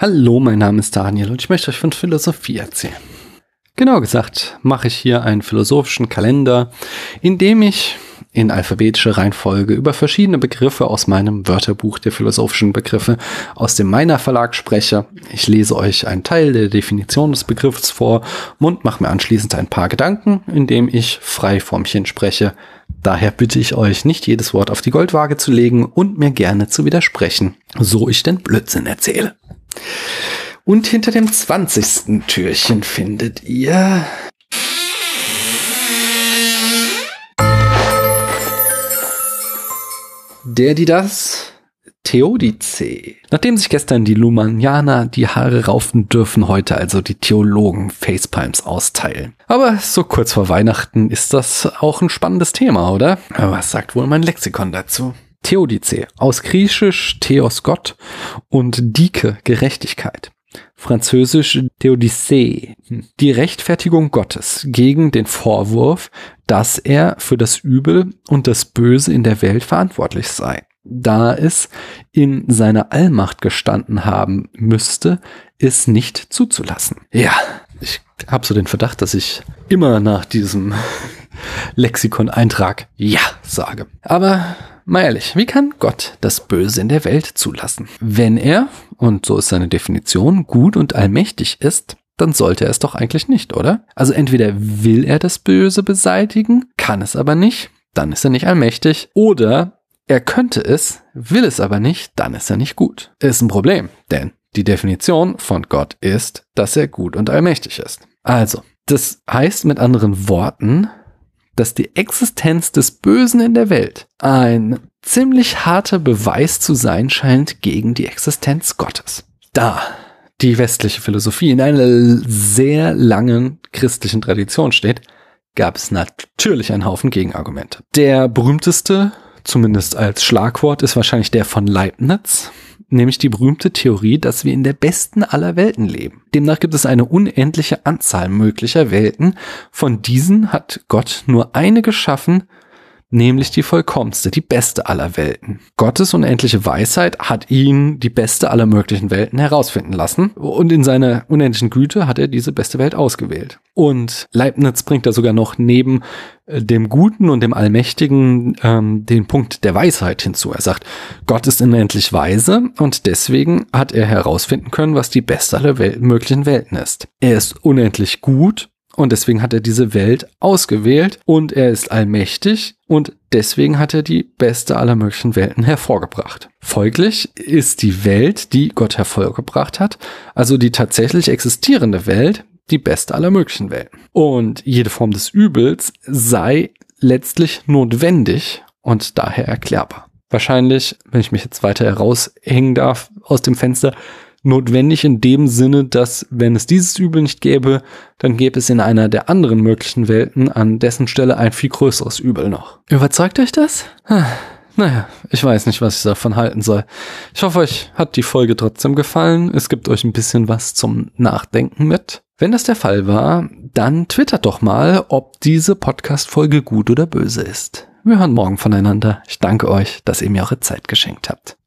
Hallo, mein Name ist Daniel und ich möchte euch von Philosophie erzählen. Genau gesagt mache ich hier einen philosophischen Kalender, in dem ich in alphabetischer Reihenfolge über verschiedene Begriffe aus meinem Wörterbuch der philosophischen Begriffe aus dem Meiner Verlag spreche. Ich lese euch einen Teil der Definition des Begriffs vor und mache mir anschließend ein paar Gedanken, indem ich frei Formchen spreche. Daher bitte ich euch, nicht jedes Wort auf die Goldwaage zu legen und mir gerne zu widersprechen, so ich den Blödsinn erzähle. Und hinter dem 20. Türchen findet ihr der, die das Theodice. Nachdem sich gestern die Lumanianer die Haare raufen, dürfen heute also die Theologen Facepalms austeilen. Aber so kurz vor Weihnachten ist das auch ein spannendes Thema, oder? Was sagt wohl mein Lexikon dazu? Theodice, aus Griechisch Theos Gott und Dike Gerechtigkeit. Französisch Theodicée, die Rechtfertigung Gottes gegen den Vorwurf, dass er für das Übel und das Böse in der Welt verantwortlich sei. Da es in seiner Allmacht gestanden haben müsste, es nicht zuzulassen. Ja, ich habe so den Verdacht, dass ich immer nach diesem Lexikon-Eintrag Ja sage. Aber Mal ehrlich, wie kann Gott das Böse in der Welt zulassen? Wenn er, und so ist seine Definition, gut und allmächtig ist, dann sollte er es doch eigentlich nicht, oder? Also entweder will er das Böse beseitigen, kann es aber nicht, dann ist er nicht allmächtig, oder er könnte es, will es aber nicht, dann ist er nicht gut. Ist ein Problem, denn die Definition von Gott ist, dass er gut und allmächtig ist. Also, das heißt mit anderen Worten, dass die Existenz des Bösen in der Welt ein ziemlich harter Beweis zu sein scheint gegen die Existenz Gottes. Da die westliche Philosophie in einer sehr langen christlichen Tradition steht, gab es natürlich einen Haufen Gegenargumente. Der berühmteste, zumindest als Schlagwort, ist wahrscheinlich der von Leibniz, nämlich die berühmte Theorie, dass wir in der besten aller Welten leben. Demnach gibt es eine unendliche Anzahl möglicher Welten. Von diesen hat Gott nur eine geschaffen, nämlich die vollkommenste, die beste aller Welten. Gottes unendliche Weisheit hat ihn die beste aller möglichen Welten herausfinden lassen und in seiner unendlichen Güte hat er diese beste Welt ausgewählt. Und Leibniz bringt da sogar noch neben äh, dem Guten und dem Allmächtigen ähm, den Punkt der Weisheit hinzu. Er sagt, Gott ist unendlich weise und deswegen hat er herausfinden können, was die beste aller Wel möglichen Welten ist. Er ist unendlich gut und deswegen hat er diese Welt ausgewählt und er ist allmächtig und deswegen hat er die beste aller möglichen Welten hervorgebracht. Folglich ist die Welt, die Gott hervorgebracht hat, also die tatsächlich existierende Welt, die beste aller möglichen Welten. Und jede Form des Übels sei letztlich notwendig und daher erklärbar. Wahrscheinlich, wenn ich mich jetzt weiter heraushängen darf aus dem Fenster, notwendig in dem Sinne, dass wenn es dieses Übel nicht gäbe, dann gäbe es in einer der anderen möglichen Welten an dessen Stelle ein viel größeres Übel noch. Überzeugt euch das? Naja, ich weiß nicht, was ich davon halten soll. Ich hoffe, euch hat die Folge trotzdem gefallen. Es gibt euch ein bisschen was zum Nachdenken mit. Wenn das der Fall war, dann twittert doch mal, ob diese Podcast-Folge gut oder böse ist. Wir hören morgen voneinander. Ich danke euch, dass ihr mir eure Zeit geschenkt habt.